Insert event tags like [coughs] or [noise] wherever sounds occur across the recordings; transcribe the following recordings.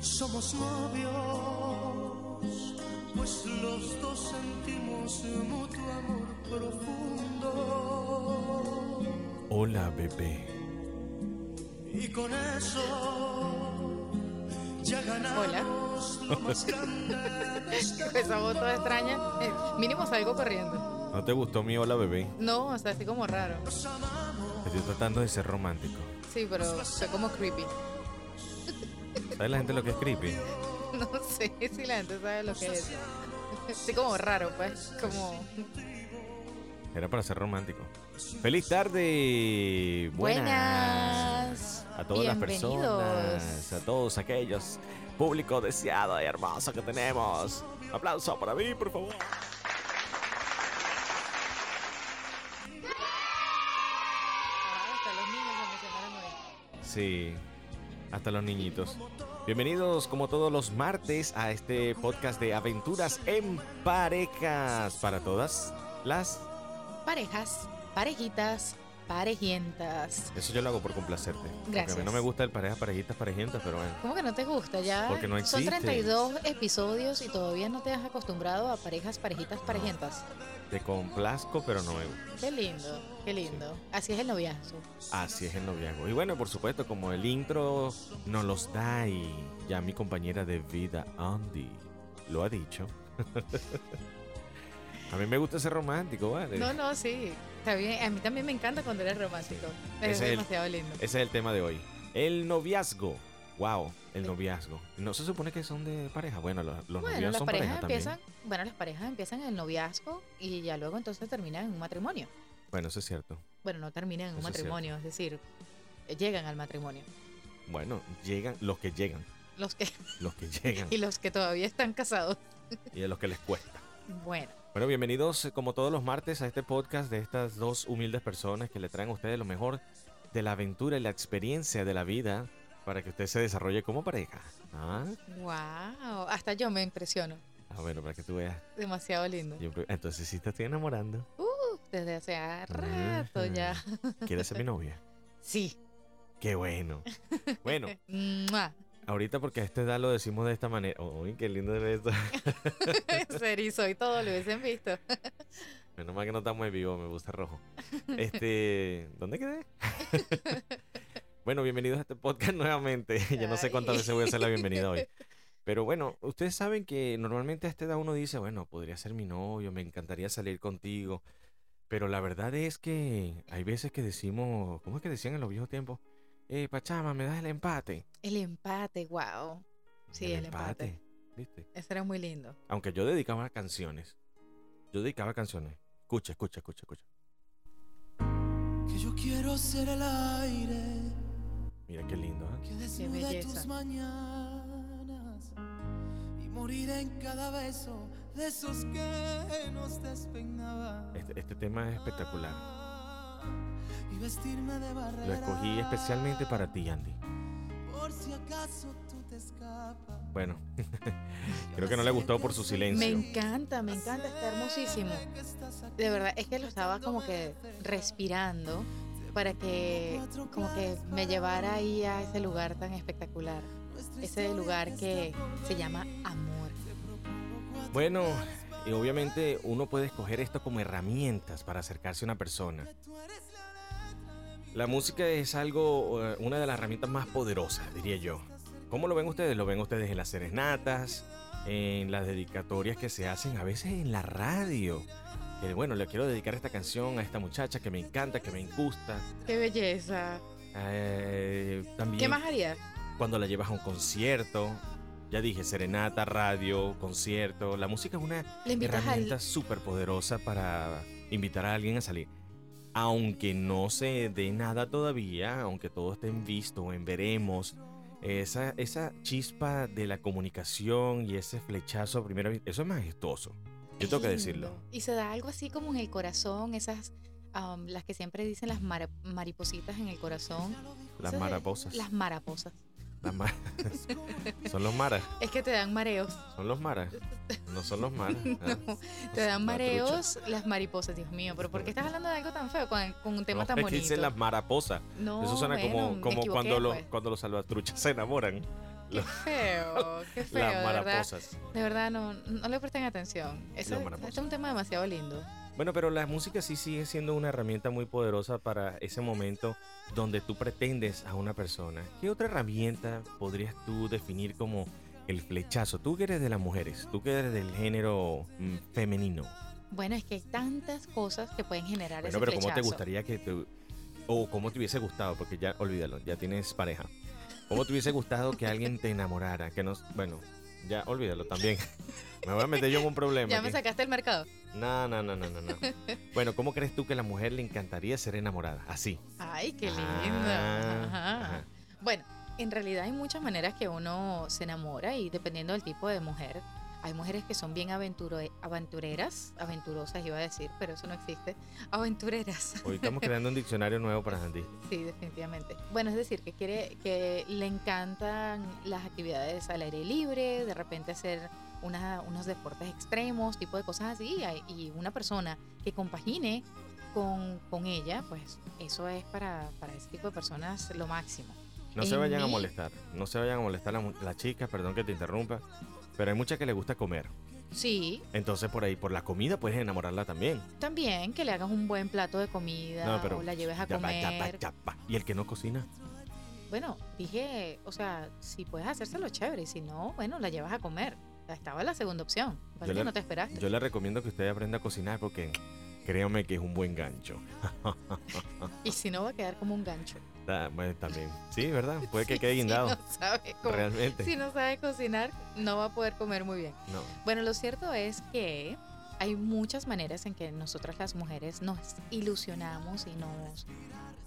Somos novios, pues los dos sentimos mutuo amor profundo. Hola, bebé. Y con eso ya ganamos Hola. [laughs] más Esa voz toda extraña. Eh, mínimo salgo corriendo. ¿No te gustó mi hola, bebé? No, o sea, así como raro. Estoy tratando de ser romántico. Sí, pero como creepy. ¿Sabes la gente lo que es creepy? [laughs] No sé si la gente sabe lo que es. Sí, como raro, pues. Como. Era para ser romántico. ¡Feliz tarde! Buenas. A todas las personas, a todos aquellos público deseado y hermoso que tenemos. Aplauso para mí, por favor. Hasta los niños se emocionaron hoy. Sí, hasta los niñitos. Bienvenidos como todos los martes a este podcast de aventuras en parejas para todas las... Parejas, parejitas, parejientas. Eso yo lo hago por complacerte. Porque a mí Gracias. no me gusta el pareja, parejitas, parejientas, pero bueno. ¿Cómo que no te gusta? Ya Porque no son existe. 32 episodios y todavía no te has acostumbrado a parejas, parejitas, parejientas. Te complazco, pero no me gusta. Qué lindo, qué lindo. Así es el noviazgo. Así es el noviazgo. Y bueno, por supuesto, como el intro nos los da y ya mi compañera de vida, Andy, lo ha dicho. [laughs] a mí me gusta ser romántico, ¿vale? No, no, sí. Está bien. A mí también me encanta cuando eres romántico. Es es el- demasiado lindo. Ese es el tema de hoy. El noviazgo. Wow, el noviazgo. ¿No se supone que son de pareja? Bueno, los, los Bueno, novios las son parejas pareja también. empiezan, bueno, las parejas empiezan en el noviazgo y ya luego entonces terminan en un matrimonio. Bueno, eso es cierto. Bueno, no terminan en un Eso es matrimonio, es, decir, llegan al matrimonio. Bueno, llegan los que llegan. Los que Los que llegan [laughs] y los que todavía están casados. y a los que les cuesta. Bueno, Bueno, bienvenidos eh, como todos los martes a este podcast de estas dos humildes personas que le traen a ustedes lo mejor de la aventura y la experiencia de la vida para que usted se desarrolle como pareja. Ah, wow, hasta yo me impresiono. Ah, bueno, para que tú veas. Demasiado lindo. Yo- entonces sí te estoy enamorando. Uh, desde hace rato ya. ¿Quieres ser mi novia? Sí. Qué bueno. Bueno. [laughs] ahorita porque a esta edad lo decimos de esta manera. Uy, qué lindo es esto. [laughs] Se erizó y todo, lo hubiesen visto. [laughs] Menos mal que no estamos en vivo, me gusta rojo. Este, ¿dónde quedé? [laughs] bueno, bienvenidos a este podcast nuevamente. ya no sé cuántas veces voy a hacer la bienvenida hoy. Pero bueno, ustedes saben que normalmente a esta edad uno dice, bueno, podría ser mi novio, me encantaría salir contigo. Pero la verdad es que hay veces que decimos, ¿cómo es que decían en los viejos tiempos? Eh, Pachama, ¿me das el empate? El empate, wow. Sí, el empate. ¿Viste? Eso era muy lindo. Aunque yo dedicaba canciones. Yo dedicaba canciones. Escucha, escucha, escucha, escucha. Que yo quiero ser el aire Mira qué lindo, ¿eh? que desnude belleza. tus mañanas y morir en cada beso de esos que nos despeinaban. Este, este tema es espectacular. Lo escogí especialmente para ti, Andy. Por si acaso tú te escapas. Bueno, [laughs] creo que no le gustó por su Me silencio. encanta, me encanta, está hermosísimo. De verdad, es que lo estaba como que respirando para que como que me llevara ahí a ese lugar tan espectacular. Ese lugar que se llama amor. Bueno, y obviamente uno puede escoger esto como herramientas para acercarse a una persona. La música es algo, eh, una de las herramientas más poderosas, diría yo. ¿Cómo lo ven ustedes? Lo ven ustedes en las serenatas, en las dedicatorias que se hacen a veces en la radio. Que bueno, le quiero dedicar esta canción a esta muchacha que me encanta, que me gusta. ¡Qué belleza! Eh, también ¿Qué más harías? cuando la llevas a un concierto. Ya dije, serenata, radio, concierto. La música es una herramienta al... súper poderosa para invitar a alguien a salir. Aunque no se dé nada todavía, aunque todo esté en visto o en veremos, esa, esa chispa de la comunicación y ese flechazo a primera vista, eso es majestuoso. Yo tengo que decirlo. Y se da algo así como en el corazón, esas, am, las que siempre dicen las mara- maripositas en el corazón. Las Esas mariposas. Las mariposas. Las [laughs] [laughs] son los maras. Es que te dan mareos. Son los maras. No son los maras. [laughs] ah. Te dan La mareos las mariposas, Dios mío. Pero ¿por qué estás hablando de algo tan feo con, con un tema No, tan es que bonito? dicen las maraposas. No, Eso suena bueno, como, como cuando, los, pues. cuando los salvatruchas se enamoran. Qué feo, qué feo, las de verdad. mariposas. De verdad, no, no le presten atención. Eso, este mariposas. es un tema demasiado lindo. Bueno, pero la música sí sigue siendo una herramienta muy poderosa para ese momento donde tú pretendes a una persona. ¿Qué otra herramienta podrías tú definir como el flechazo? Tú que eres de las mujeres, tú que eres del género mm, femenino. Bueno, es que hay tantas cosas que pueden generar Bueno, ese pero ¿cómo te gustaría que te... o cómo te hubiese gustado? Porque ya, olvídalo, ya tienes pareja. ¿Cómo te hubiese gustado que alguien te enamorara? Que nos... Bueno, ya olvídalo también. Me voy a meter yo en un problema. Ya me aquí. sacaste el mercado. No, no, no, no, no, no. Bueno, ¿cómo crees tú que a la mujer le encantaría ser enamorada? Así. Ay, qué lindo. Ah, Ajá. ajá. Bueno, en realidad hay muchas maneras que uno se enamora y dependiendo del tipo de mujer. Hay mujeres que son bien aventureras, aventurosas iba a decir, pero eso no existe. Aventureras. Hoy estamos [laughs] creando un diccionario nuevo para Sandy. Sí, definitivamente. Bueno, es decir, que quiere que le encantan las actividades al aire libre, de repente hacer una- unos deportes extremos, tipo de cosas así, y una persona que compagine con, con ella, pues eso es para, para ese tipo de personas lo máximo. No se vayan a molestar. No se vayan a molestar las las chicas, perdón que te interrumpa. Pero hay muchas que les gusta comer. Sí, Entonces por ahí, por la comida, puedes enamorarla también. también que le hagas un buen plato de comida No, pero o la lleves a Ya va, comer. ya va, ya va. ¿Y el que no cocina? Bueno, dije, o sea, si puedes hacérselo chévere, y si no, bueno, la llevas a comer. Estaba la segunda opción. Yo que le- no te esperaste. Yo le recomiendo que usted aprenda a cocinar porque créame que es un buen gancho. [laughs] Y si no, va a quedar como un gancho. Ah, bueno, también. Sí, ¿verdad? [laughs] Puede que Sí, quede si guindado. no sabe cómo- Realmente. si no sabe cocinar, no va a poder comer muy bien. No. Bueno, lo cierto es que hay muchas maneras en que nosotras las mujeres nos ilusionamos y nos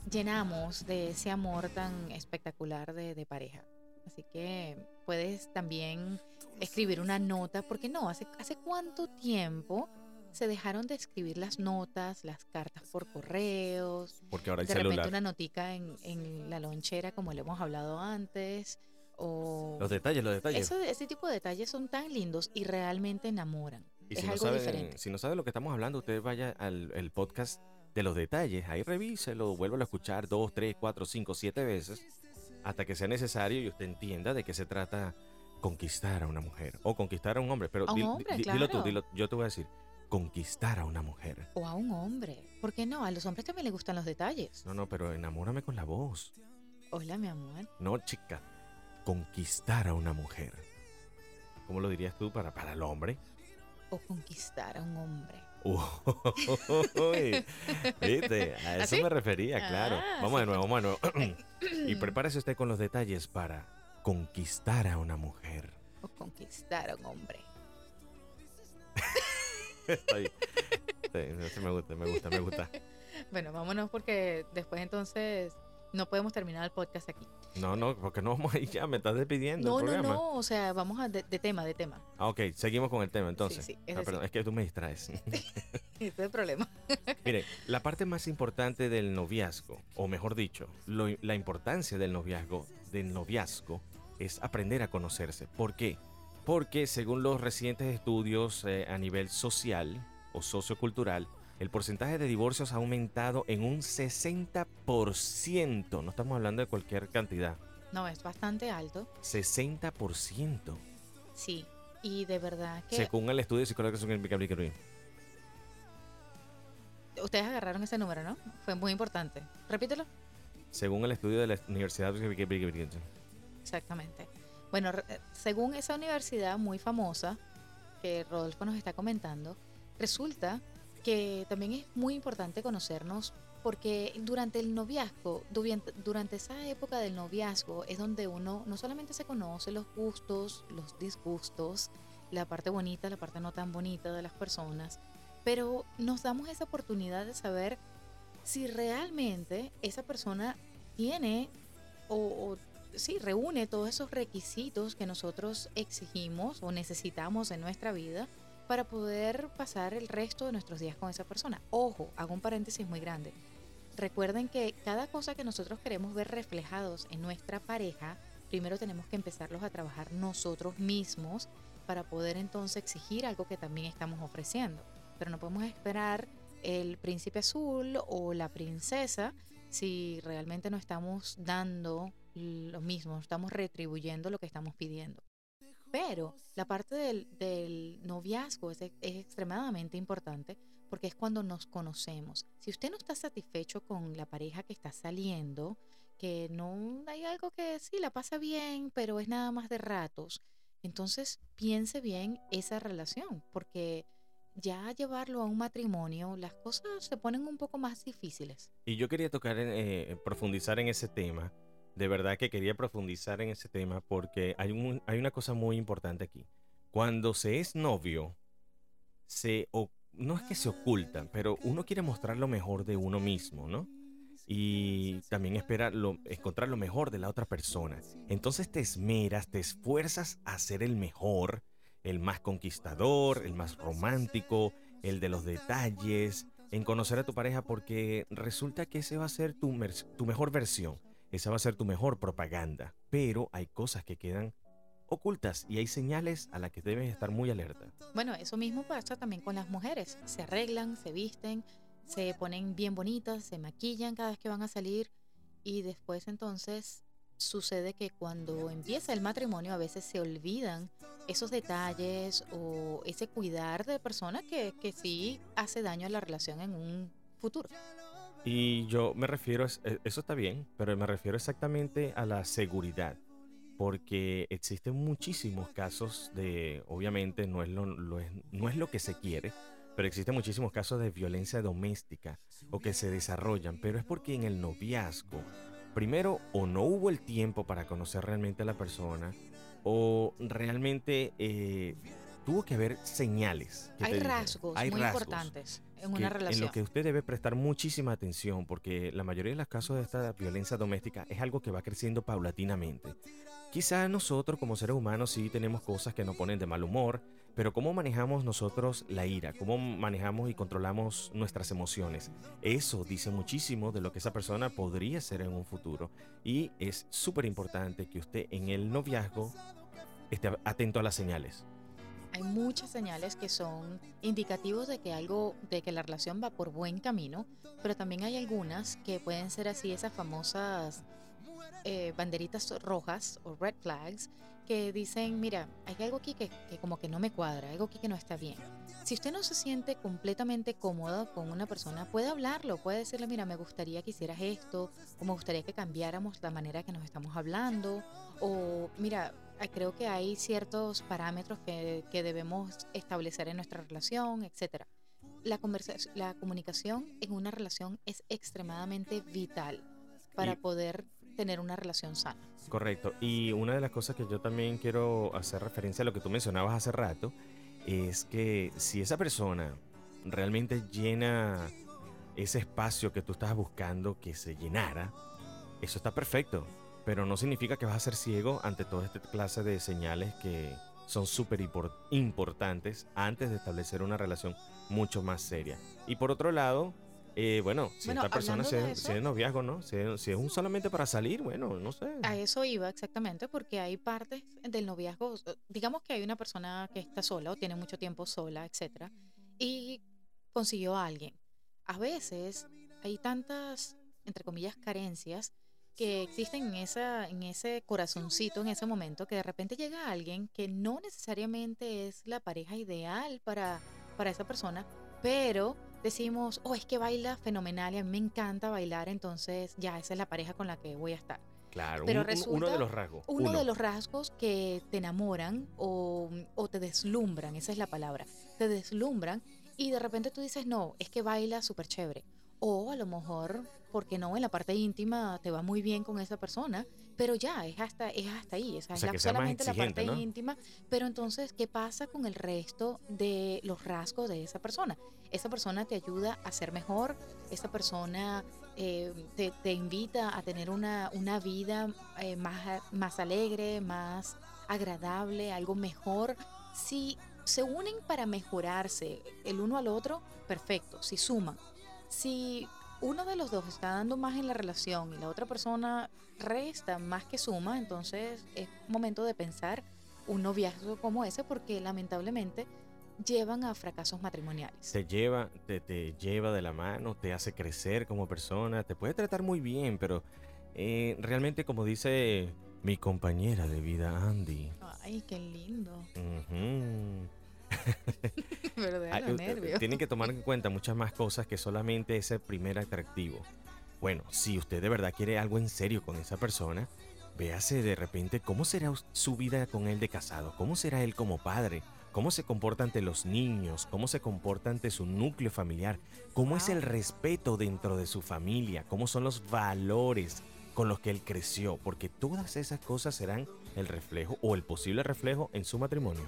llenamos de ese amor tan espectacular de, de pareja. Así que puedes también escribir una nota, porque no, hace, hace cuánto tiempo se dejaron de escribir las notas, las cartas por correos, Porque ahora hay de repente celular. una notica en, en la lonchera como le hemos hablado antes o Los detalles, los detalles. eso, ese tipo de detalles son tan lindos y realmente enamoran Y es si no, algo sabe, diferente si no sabe lo que estamos hablando, usted vaya al el podcast de los detalles. Ahí revíselo, vuélvalo a escuchar dos, tres, cuatro, cinco, siete veces hasta que sea necesario y usted entienda de qué se trata conquistar a una mujer o conquistar a un hombre. Pero A un hombre, di- dilo tú, claro. dilo, yo te voy a decir, conquistar a una mujer. o a un hombre ¿por qué no? a los hombres también les gustan los detalles No, no, pero enamórame con la voz. hola mi amor No, chica, conquistar a una mujer. ¿Cómo lo dirías tú para, para el hombre? o conquistar a un hombre Uy, [laughs] ¿Viste? A eso me refería, claro. Ah, vamos de nuevo, vamos de nuevo. [coughs] y prepárese usted con los detalles para conquistar a una mujer. o conquistar a un hombre [laughs] Está bien. Sí, eso me gusta, me gusta, me gusta. [laughs] bueno vámonos porque después entonces no podemos terminar el podcast aquí No, no, porque no vamos ahí ya, me estás despidiendo no no no o sea vamos a de, de tema de tema Ah, ok, seguimos con el tema entonces. sí, es Ah, perdón, es que tú me distraes. [laughs] ese es el problema Mire, la parte más importante del noviazgo, o mejor dicho, lo- la importancia del noviazgo, del noviazgo, es aprender a conocerse. ¿Por qué? Porque según los recientes estudios eh, a nivel social o sociocultural, el porcentaje de divorcios ha aumentado en un 60%. No estamos hablando de cualquier cantidad. no es bastante alto 60%. sí y de verdad que Según el estudio de psicología social ustedes agarraron ese número no fue muy importante repítelo Según el estudio de la Universidad Exactamente. Bueno, eh, según esa universidad muy famosa que Rodolfo nos está comentando, resulta que también es muy importante conocernos porque durante el noviazgo, durante esa época del noviazgo es donde uno no solamente se conoce los gustos, los disgustos, la parte bonita, la parte no tan bonita de las personas, pero nos damos esa oportunidad de saber si realmente esa persona tiene o, o sí, reúne todos esos requisitos que nosotros exigimos o necesitamos en nuestra vida para poder pasar el resto de nuestros días con esa persona. Ojo, hago un paréntesis muy grande. Recuerden que cada cosa que nosotros queremos ver reflejados en nuestra pareja primero tenemos que empezarlos a trabajar nosotros mismos para poder entonces exigir algo que también estamos ofreciendo. Pero no podemos esperar el príncipe azul o la princesa si realmente no estamos dando lo mismo, estamos retribuyendo lo que estamos pidiendo. Pero la parte del, noviazgo es, es, extremadamente importante porque es cuando nos conocemos. Si usted no está satisfecho con la pareja que está saliendo, que no hay algo que sí la pasa bien, pero es nada más de ratos, entonces piense bien esa relación, porque ya llevarlo a un matrimonio, las cosas se ponen un poco más difíciles. Y yo quería tocar, eh, profundizar en ese tema. De verdad que quería profundizar en ese tema porque hay, un, hay una cosa muy importante aquí. Cuando se es novio, se, no es que se ocultan, pero uno quiere mostrar lo mejor de uno mismo, ¿no? Y también espera encontrar lo mejor de la otra persona. Entonces te esmeras, te esfuerzas a ser el mejor, el más conquistador, el más romántico, el de los detalles, en conocer a tu pareja porque resulta que ese va a ser tu, tu mejor versión, esa va a ser tu mejor propaganda, pero hay cosas que quedan ocultas y hay señales a las que debes estar muy alerta. Bueno, eso mismo pasa también con las mujeres, se arreglan, se visten, se ponen bien bonitas, se maquillan cada vez que van a salir y después entonces sucede que cuando empieza el matrimonio a veces se olvidan esos detalles o ese cuidar de persona que, que sí hace daño a la relación en un futuro. Y yo me refiero, e, eso está bien, pero me refiero exactamente a la seguridad, porque existen muchísimos casos de, obviamente no es lo, no es lo que se quiere, pero existen muchísimos casos de violencia doméstica o que se desarrollan, pero es porque en el noviazgo primero o no hubo el tiempo para conocer realmente a la persona o realmente eh, tuvo que haber señales. hay rasgos muy importantes en una relación. En lo que usted debe prestar muchísima atención porque la mayoría de los casos de esta violencia doméstica es algo que va creciendo paulatinamente. Quizá nosotros como seres humanos sí tenemos cosas que nos ponen de mal humor, pero ¿cómo manejamos nosotros la ira? ¿Cómo manejamos y controlamos nuestras emociones? Eso dice muchísimo de lo que esa persona podría ser en un futuro. Y es súper importante que usted en el noviazgo esté atento a las señales. Hay muchas señales que son indicativos de que algo, de que la relación va por buen camino, pero también hay algunas que pueden ser así, esas famosas eh, banderitas rojas o red flags que dicen, mira, hay algo aquí que, como que no me cuadra, algo aquí que no está bien. Si usted no se siente completamente cómodo con una persona, puede hablarlo, puede decirle, mira, me gustaría que hicieras esto, o me gustaría que cambiáramos la manera que nos estamos hablando, o mira, creo que hay ciertos parámetros que, debemos establecer en nuestra relación, etc. La, la comunicación en una relación es extremadamente vital para poder tener una relación sana. Correcto. Y una de las cosas que yo también quiero hacer referencia a lo que tú mencionabas hace rato es que si esa persona realmente llena ese espacio que tú estás buscando que se llenara, eso está perfecto. Pero no significa que vas a ser ciego ante toda esta clase de señales que son súper importantes antes de establecer una relación mucho más seria. Y por otro lado, eh, bueno, si esta persona si es, noviazgo, ¿no? Si, es un solamente para salir, bueno, no sé. A eso iba exactamente, porque hay partes del noviazgo, digamos que hay una persona que está sola o tiene mucho tiempo sola, etcétera, y consiguió a alguien. A veces hay tantas, entre comillas, carencias que existen en, esa, en ese corazoncito, en ese momento, que de repente llega alguien que no necesariamente es la pareja ideal para, para esa persona, pero decimos, oh, es que baila fenomenal y a mí me encanta bailar, entonces ya esa es la pareja con la que voy a estar. Claro, Pero uno de los rasgos. Uno, de los rasgos que te enamoran o, o, te deslumbran, esa es la palabra, te deslumbran y de repente tú dices, no, es que baila súper chévere. O a lo mejor, porque no, en la parte íntima te va muy bien con esa persona, pero ya, es hasta, es hasta ahí, esa es la, solamente la parte íntima. Pero entonces, ¿qué pasa con el resto de los rasgos de esa persona? Esa persona te ayuda a ser mejor, esa persona eh, te, invita a tener una, una vida eh, más, más alegre, más agradable, algo mejor. Si se unen para mejorarse el uno al otro, perfecto, si suman si uno de los dos está dando más en la relación y la otra persona resta más que suma, entonces es momento de pensar un noviazgo como ese porque lamentablemente llevan a fracasos matrimoniales. Te lleva, te, te lleva de la mano, te hace crecer como persona, te puede tratar muy bien, pero eh, realmente como dice mi compañera de vida Andy. Ay, qué lindo. Los usted- nervios. Tienen que tomar en cuenta muchas más cosas que solamente ese primer atractivo. Bueno, si usted de verdad quiere algo en serio con esa persona, véase de repente cómo será su vida con él de casado, cómo será él como padre, cómo se comporta ante los niños, cómo se comporta ante su núcleo familiar, cómo es el respeto dentro de su familia, cómo son los valores con los que él creció, porque todas esas cosas serán el reflejo o el posible reflejo en su matrimonio.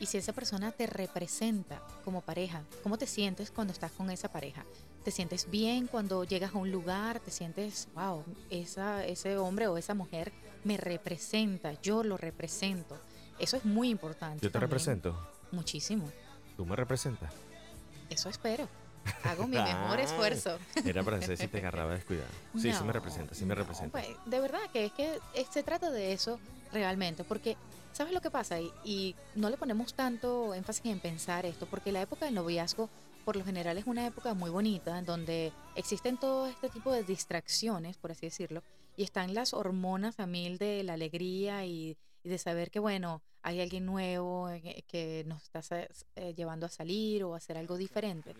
Y si esa persona te representa como pareja, ¿cómo te sientes cuando estás con esa pareja? ¿Te sientes bien cuando llegas a un lugar? ¿Te sientes, wow, esa, ese hombre o esa mujer me representa, yo lo represento? Eso es muy importante. Yo te también. represento, Muchísimo. tú me representas. Eso espero. Hago mi [laughs] mejor esfuerzo. Era para saber si te agarraba descuidado. Sí, sí me No, representa, sí me no, representa. pues, de verdad que es que se trata de eso realmente, porque ¿sabes lo que pasa? Y, no le ponemos tanto énfasis en pensar esto, porque la época del noviazgo por lo general es una época muy bonita, en donde existen todo este tipo de distracciones, por así decirlo, y están las hormonas a mil de la alegría y, de saber que, bueno, hay alguien nuevo eh, que nos está eh, llevando a salir o a hacer algo diferente.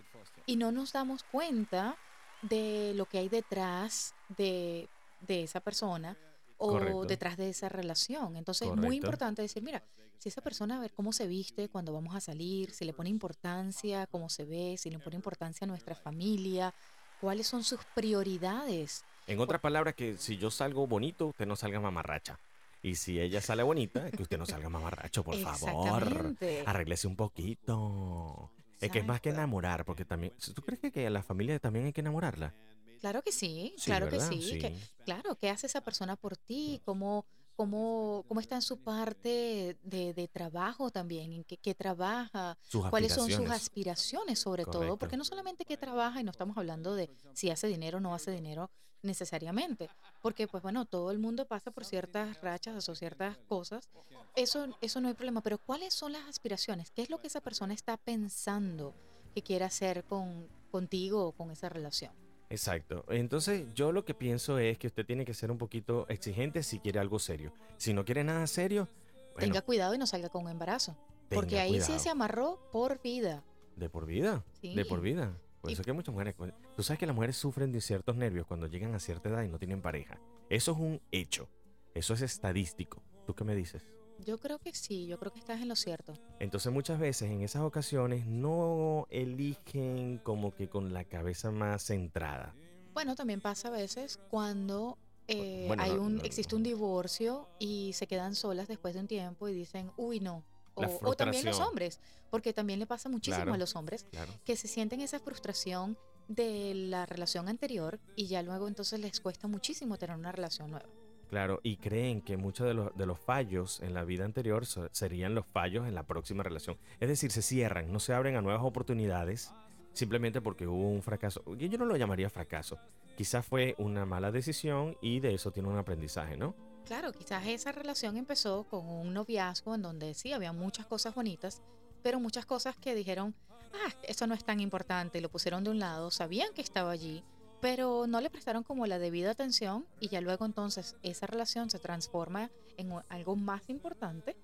Y no nos damos cuenta de lo que hay detrás de, de esa persona o Correcto. detrás de esa relación. Entonces es muy importante decir, mira, si esa persona a ver cómo se viste cuando vamos a salir, si le pone importancia cómo se ve, si le pone importancia a nuestra familia, cuáles son sus prioridades. En otras palabras, que si yo salgo bonito, usted no salga mamarracha. Y si ella [laughs] sale bonita, que usted no salga mamarracho, por favor. Arréglese un poquito. Es que es más que enamorar, porque también. ¿Tú crees que a la familia también hay que enamorarla? Claro que sí, Sí, claro ¿verdad? que sí. que- claro, ¿qué hace esa persona por ti? ¿Cómo, cómo, cómo está en su parte de, de trabajo también? ¿En qué, qué trabaja? Sus ¿Cuáles son sus aspiraciones. sobre todo? Porque no solamente que trabaja y no estamos hablando de si hace dinero o no hace dinero necesariamente, porque pues bueno, todo el mundo pasa por ciertas rachas o ciertas cosas, eso, eso no hay problema, pero ¿cuáles son las aspiraciones? ¿Qué es lo que esa persona está pensando que quiere hacer con, contigo o con esa relación? Exacto. Entonces, yo lo que pienso es que usted tiene que ser un poquito exigente si quiere algo serio. Si no quiere nada serio, bueno, Tenga cuidado y no salga con un embarazo, porque ahí sí se amarró por vida. De por vida. De por Sí. vida. Por Y- eso es que muchas mujeres. Tú sabes que las mujeres sufren de ciertos nervios cuando llegan a cierta edad y no tienen pareja. Eso es un hecho. Eso es estadístico. ¿Tú qué me dices? Yo creo que sí, yo creo que estás en lo cierto. Entonces muchas veces en esas ocasiones no eligen como que con la cabeza más centrada. Bueno, también pasa a veces cuando eh, bueno, hay un, no- existe un divorcio y se quedan solas después de un tiempo y dicen, uy, no. O, también los hombres, porque también le pasa muchísimo Claro. a los hombres Claro. que se sienten esa frustración de la relación anterior y ya luego entonces les cuesta muchísimo tener una relación nueva. Claro, y creen que muchos de los, de los fallos en la vida anterior serían los fallos en la próxima relación. Es decir, se cierran, no se abren a nuevas oportunidades simplemente porque hubo un fracaso. Yo no lo llamaría fracaso. Quizás fue una mala decisión y de eso tiene un aprendizaje, ¿no? Claro, quizás esa relación empezó con un noviazgo en donde sí había muchas cosas bonitas, pero muchas cosas que dijeron, ah, eso no es tan importante, y lo pusieron de un lado, sabían que estaba allí, pero no le prestaron como la debida atención y ya luego entonces esa relación se transforma en algo más importante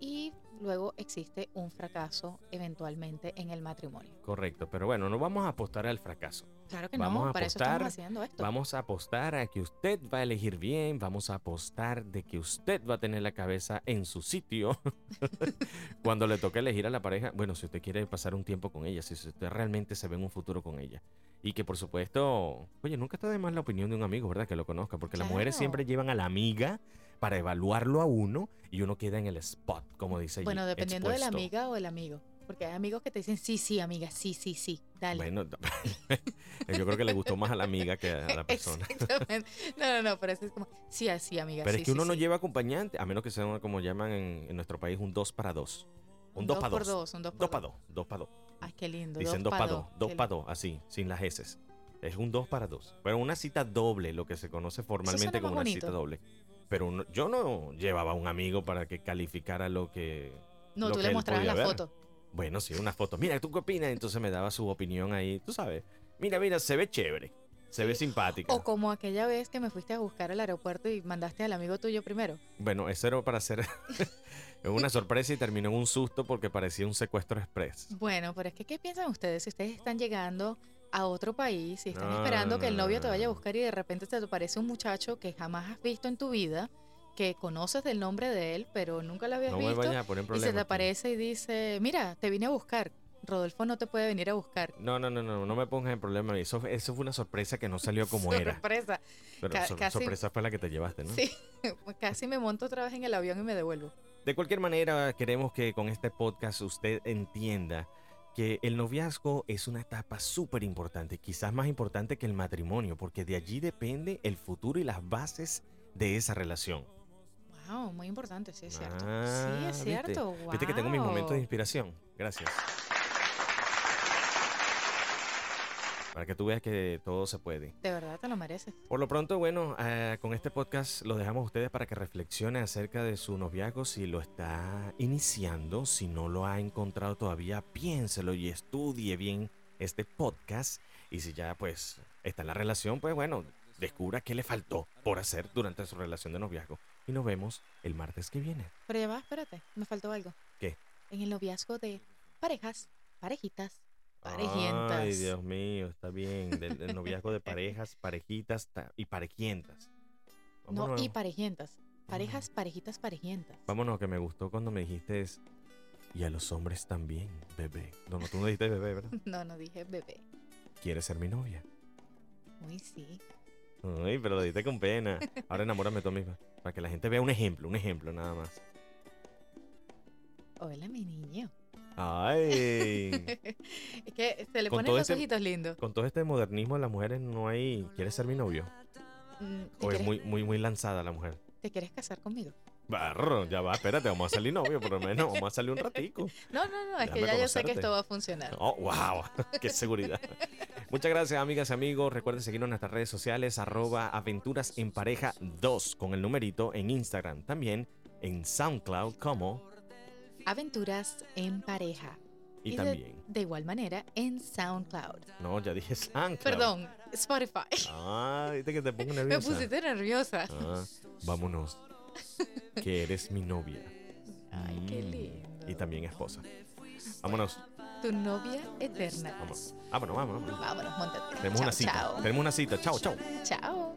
y luego existe un fracaso eventualmente en el matrimonio. Correcto, pero bueno, no vamos a apostar al fracaso. Claro que Vamos no, a para eso estamos haciendo esto. Vamos a apostar a que usted va a elegir bien, vamos a apostar de que usted va a tener la cabeza en su sitio [laughs] cuando le toque elegir a la pareja. Bueno, si usted quiere pasar un tiempo con ella, si usted realmente se ve en un futuro con ella. Y que por supuesto, oye, nunca está de más la opinión de un amigo, ¿verdad? Que lo conozca, porque las mujeres siempre llevan a la amiga para evaluarlo a uno y uno queda en el spot, como dice allí, Bueno, dependiendo de la expuesto. amiga o el amigo. Porque hay amigos que te dicen, sí, sí, amiga, sí, sí, sí, dale. Bueno, [laughs] yo creo que le gustó más a la amiga que a la [laughs] persona. Exactamente. No, no, no, pero eso es como, sí, así, amiga. Pero sí, es que sí, uno no sí. lleva acompañante, a menos que sea como llaman en, en nuestro país, un 2 para 2. Un 2 para por 2. dos, un dos por 2 para 2. 2 para 2. Ay, qué lindo. Dicen 2 dos para pa' 2. dos, 2 qué para 2, así, sin las S. Es un dos para dos. Pero una cita doble, lo que se conoce formalmente como una bonito. cita doble. Pero uno- yo no llevaba a un amigo para que calificara lo que. No, lo tú que le mostrabas la ver. foto. Bueno, sí, una foto. Mira, ¿tú qué opinas? Entonces me daba su opinión ahí, tú sabes. Mira, mira, se ve chévere. Se ve simpática. O como aquella vez que me fuiste a buscar al aeropuerto y mandaste al amigo tuyo primero. Bueno, eso era para hacer [laughs] una sorpresa y terminó en un susto porque parecía un secuestro express. Bueno, pero es que, ¿qué piensan ustedes? Si ustedes están llegando a otro país y están No, esperando no, que el no, novio te vaya a buscar y de repente te aparece un muchacho que jamás has visto en tu vida, que conoces del nombre de él, pero nunca lo habías No visto, a poner y problemas. se te aparece y dice, mira, te vine a buscar. Rodolfo no te puede venir a buscar. No, no, no, no, no me pongas en problema. Eso, fue- eso fue una sorpresa que no salió como era. Sorpresa. Pero Ca- casi- sorpresa fue la que te llevaste, ¿no? Sí, [laughs] casi me monto otra vez en el avión y me devuelvo. De cualquier manera, queremos que con este podcast usted entienda que el noviazgo es una etapa súper importante, quizás más importante que el matrimonio, porque de allí depende el futuro y las bases de esa relación. Wow, muy importante, sí es cierto. Ah, sí, es ¿viste? cierto. Viste que tengo mis momentos de Wow. inspiración. Gracias. Para que tú veas que todo se puede. De verdad te lo mereces. Por lo pronto, bueno, eh, con este podcast lo dejamos a ustedes para que reflexionen acerca de su noviazgo si lo está iniciando, si no lo ha encontrado todavía, piénselo y estudie bien este podcast. Y si ya pues está en la relación, pues bueno, descubra qué le faltó por hacer durante su relación de noviazgo. Y nos vemos el martes que viene. Pero ya va, espérate, me faltó algo. ¿Qué? En el noviazgo de parejas, parejitas, parejientas. Ay, Dios mío, está bien. Del, del noviazgo de [laughs] parejas, parejitas ta- y parejientas. No, y parejientas. Parejas, parejitas, parejientas. Vámonos, que me gustó cuando me dijiste es, y a los hombres también, bebé. No, no, tú no dijiste bebé, ¿verdad? [laughs] No, no dije bebé. ¿Quieres ser mi novia? Uy, sí. Ay, pero lo dijiste con pena. Ahora enamórame tú misma. Para que la gente vea un ejemplo, un ejemplo nada más. Hola, mi niño. Ay. [laughs] es que se le Con ponen los este- ojitos lindos. Con todo este modernismo de las mujeres no hay... ¿Quieres ser mi novio? Mm, ¿Te, ¿O es muy, muy, muy lanzada la mujer? ¿Te quieres casar conmigo? Barro, ya va, espérate, vamos a salir novio, por lo menos vamos a salir un ratico. No, no, no, es que ya yo sé que esto va a funcionar. Oh, wow, [laughs] qué seguridad. Muchas gracias, amigas y amigos. Recuerden seguirnos en nuestras redes sociales, arroba aventuras en pareja 2 con el numerito en Instagram. También en SoundCloud como Aventuras en pareja. y, también. De, igual manera en SoundCloud. No, ya dije SoundCloud. Perdón, Spotify. Ah, viste que te pongo [laughs] Me nerviosa. pusiste nerviosa. Ah, vámonos. Que eres mi novia. Ay, qué Mm, lindo. Y también esposa. Vámonos, Tu novia eterna. vamos. Vámonos, vámonos. vámonos. Vámonos, montate. Tenemos Chao, una cita. Chao. Tenemos una cita. Chao, chao. Chao.